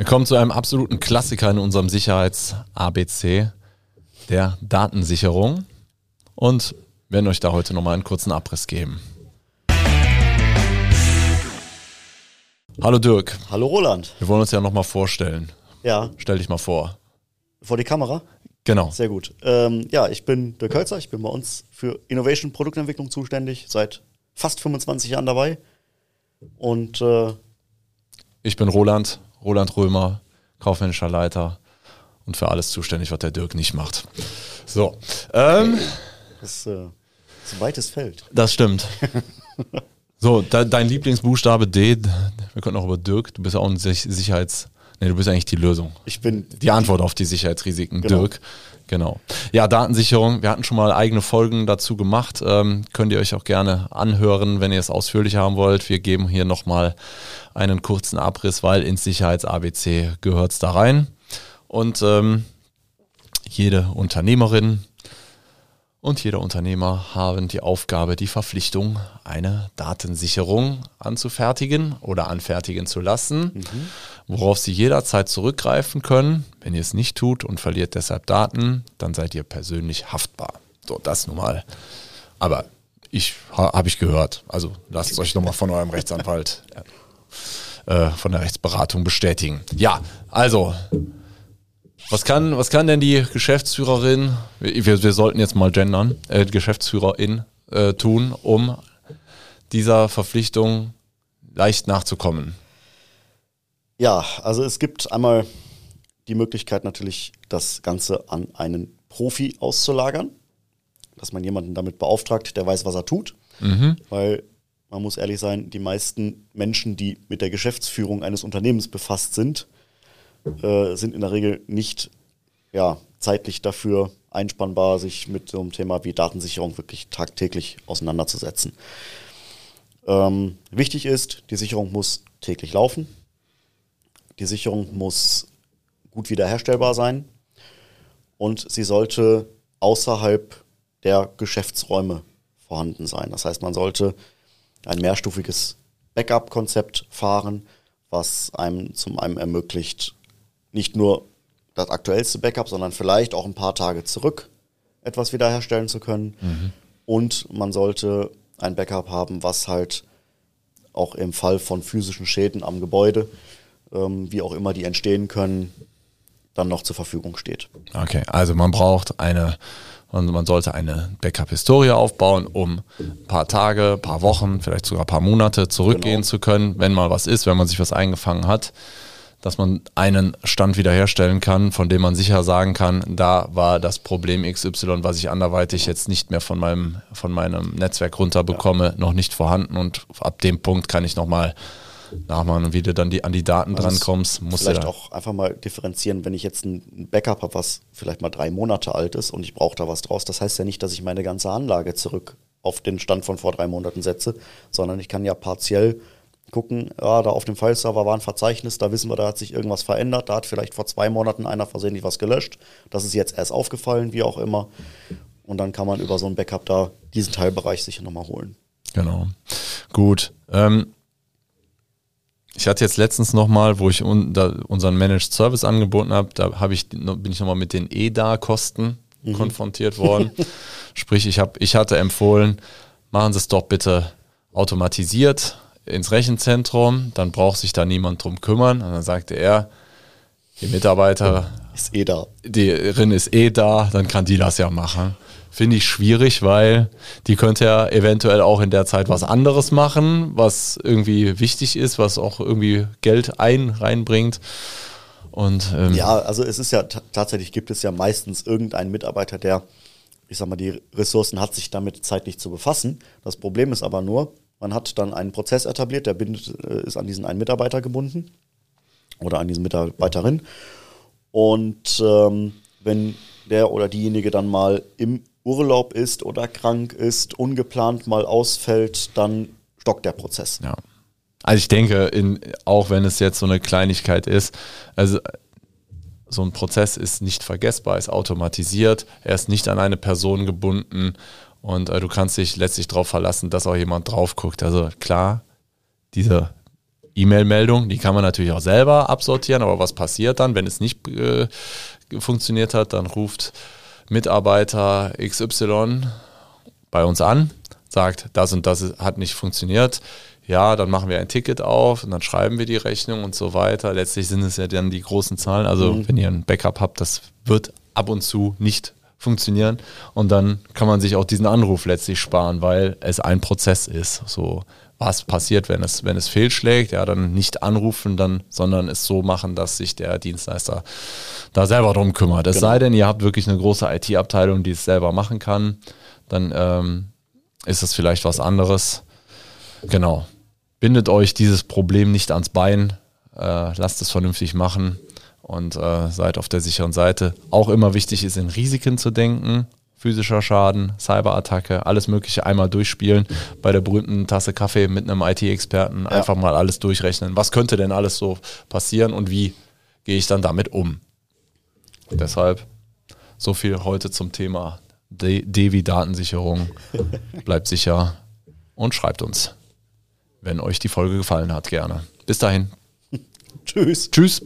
Wir kommen zu einem absoluten Klassiker in unserem Sicherheits-ABC, der Datensicherung. Und werden euch da heute nochmal einen kurzen Abriss geben. Hallo Dirk. Hallo Roland. Wir wollen uns ja nochmal vorstellen. Ja. Stell dich mal vor. Vor die Kamera? Genau. Sehr gut. Ähm, ja, ich bin Dirk Hölzer. Ich bin bei uns für Innovation Produktentwicklung zuständig. Seit fast 25 Jahren dabei. Und äh, ich bin Roland, Roland Römer, kaufmännischer Leiter und für alles zuständig, was der Dirk nicht macht. So. Ähm, das, äh, ist ein weites Feld. Das stimmt. so, de dein Lieblingsbuchstabe D, wir können auch über Dirk, du bist ja auch ein Sicherheits- Nee, du bist eigentlich die Lösung. Ich bin die Antwort auf die Sicherheitsrisiken, genau. Dirk. Genau. Ja, Datensicherung. Wir hatten schon mal eigene Folgen dazu gemacht. Ähm, könnt ihr euch auch gerne anhören, wenn ihr es ausführlich haben wollt. Wir geben hier nochmal einen kurzen Abriss, weil ins Sicherheits-ABC gehört es da rein. Und ähm, jede Unternehmerin, und jeder Unternehmer haben die Aufgabe, die Verpflichtung, eine Datensicherung anzufertigen oder anfertigen zu lassen, mhm. worauf Sie jederzeit zurückgreifen können. Wenn ihr es nicht tut und verliert deshalb Daten, dann seid ihr persönlich haftbar. So, das nun mal. Aber ich habe ich gehört. Also lasst es euch nochmal von eurem Rechtsanwalt, äh, von der Rechtsberatung bestätigen. Ja, also was kann, was kann denn die Geschäftsführerin, wir, wir sollten jetzt mal gendern, äh, Geschäftsführerin äh, tun, um dieser Verpflichtung leicht nachzukommen? Ja, also es gibt einmal die Möglichkeit natürlich, das Ganze an einen Profi auszulagern, dass man jemanden damit beauftragt, der weiß, was er tut. Mhm. Weil man muss ehrlich sein, die meisten Menschen, die mit der Geschäftsführung eines Unternehmens befasst sind, äh, sind in der Regel nicht ja, zeitlich dafür einspannbar, sich mit so einem Thema wie Datensicherung wirklich tagtäglich auseinanderzusetzen. Ähm, wichtig ist, die Sicherung muss täglich laufen. Die Sicherung muss gut wiederherstellbar sein und sie sollte außerhalb der Geschäftsräume vorhanden sein. Das heißt, man sollte ein mehrstufiges Backup-Konzept fahren, was einem zum einen ermöglicht, nicht nur das aktuellste Backup, sondern vielleicht auch ein paar Tage zurück etwas wiederherstellen zu können. Mhm. Und man sollte ein Backup haben, was halt auch im Fall von physischen Schäden am Gebäude, ähm, wie auch immer die entstehen können, dann noch zur Verfügung steht. Okay, also man braucht eine, man sollte eine Backup-Historie aufbauen, um ein paar Tage, ein paar Wochen, vielleicht sogar ein paar Monate zurückgehen genau. zu können, wenn mal was ist, wenn man sich was eingefangen hat dass man einen Stand wiederherstellen kann, von dem man sicher sagen kann, da war das Problem XY, was ich anderweitig jetzt nicht mehr von meinem, von meinem Netzwerk runterbekomme, ja. noch nicht vorhanden und ab dem Punkt kann ich nochmal nachmachen und wie du dann die, an die Daten also drankommst. Musst vielleicht auch einfach mal differenzieren, wenn ich jetzt ein Backup habe, was vielleicht mal drei Monate alt ist und ich brauche da was draus, das heißt ja nicht, dass ich meine ganze Anlage zurück auf den Stand von vor drei Monaten setze, sondern ich kann ja partiell gucken, ja, da auf dem File-Server war ein Verzeichnis, da wissen wir, da hat sich irgendwas verändert, da hat vielleicht vor zwei Monaten einer versehentlich was gelöscht, das ist jetzt erst aufgefallen, wie auch immer. Und dann kann man über so ein Backup da diesen Teilbereich sicher nochmal holen. Genau. Gut. Ähm, ich hatte jetzt letztens nochmal, wo ich un, da unseren Managed Service angeboten habe, da hab ich, bin ich nochmal mit den EDA-Kosten mhm. konfrontiert worden. Sprich, ich, hab, ich hatte empfohlen, machen Sie es doch bitte automatisiert ins Rechenzentrum, dann braucht sich da niemand drum kümmern. Und dann sagte er, die Mitarbeiter ist eh da. Die Rin ist eh da, dann kann die das ja machen. Finde ich schwierig, weil die könnte ja eventuell auch in der Zeit was anderes machen, was irgendwie wichtig ist, was auch irgendwie Geld ein reinbringt. Und, ähm ja, also es ist ja tatsächlich gibt es ja meistens irgendeinen Mitarbeiter, der, ich sag mal, die Ressourcen hat, sich damit zeitlich zu befassen. Das Problem ist aber nur, man hat dann einen Prozess etabliert, der bindet, äh, ist an diesen einen Mitarbeiter gebunden oder an diese Mitarbeiterin. Und ähm, wenn der oder diejenige dann mal im Urlaub ist oder krank ist, ungeplant mal ausfällt, dann stockt der Prozess. Ja. Also ich denke, in, auch wenn es jetzt so eine Kleinigkeit ist, also so ein Prozess ist nicht vergessbar, ist automatisiert, er ist nicht an eine Person gebunden und äh, du kannst dich letztlich darauf verlassen, dass auch jemand drauf guckt. Also klar, diese E-Mail-Meldung, die kann man natürlich auch selber absortieren, aber was passiert dann, wenn es nicht äh, funktioniert hat? Dann ruft Mitarbeiter XY bei uns an, sagt, das und das hat nicht funktioniert. Ja, dann machen wir ein Ticket auf und dann schreiben wir die Rechnung und so weiter. Letztlich sind es ja dann die großen Zahlen. Also mhm. wenn ihr ein Backup habt, das wird ab und zu nicht funktionieren. Und dann kann man sich auch diesen Anruf letztlich sparen, weil es ein Prozess ist. So, was passiert, wenn es, wenn es fehlschlägt, ja, dann nicht anrufen, dann, sondern es so machen, dass sich der Dienstleister da selber drum kümmert. Es genau. sei denn, ihr habt wirklich eine große IT-Abteilung, die es selber machen kann, dann ähm, ist es vielleicht was anderes. Genau. Bindet euch dieses Problem nicht ans Bein, äh, lasst es vernünftig machen und äh, seid auf der sicheren Seite. Auch immer wichtig ist, in Risiken zu denken. Physischer Schaden, Cyberattacke, alles Mögliche einmal durchspielen. Bei der berühmten Tasse Kaffee mit einem IT-Experten ja. einfach mal alles durchrechnen. Was könnte denn alles so passieren und wie gehe ich dann damit um? Deshalb so viel heute zum Thema Devi-Datensicherung. Bleibt sicher und schreibt uns, wenn euch die Folge gefallen hat, gerne. Bis dahin. Tschüss. Tschüss.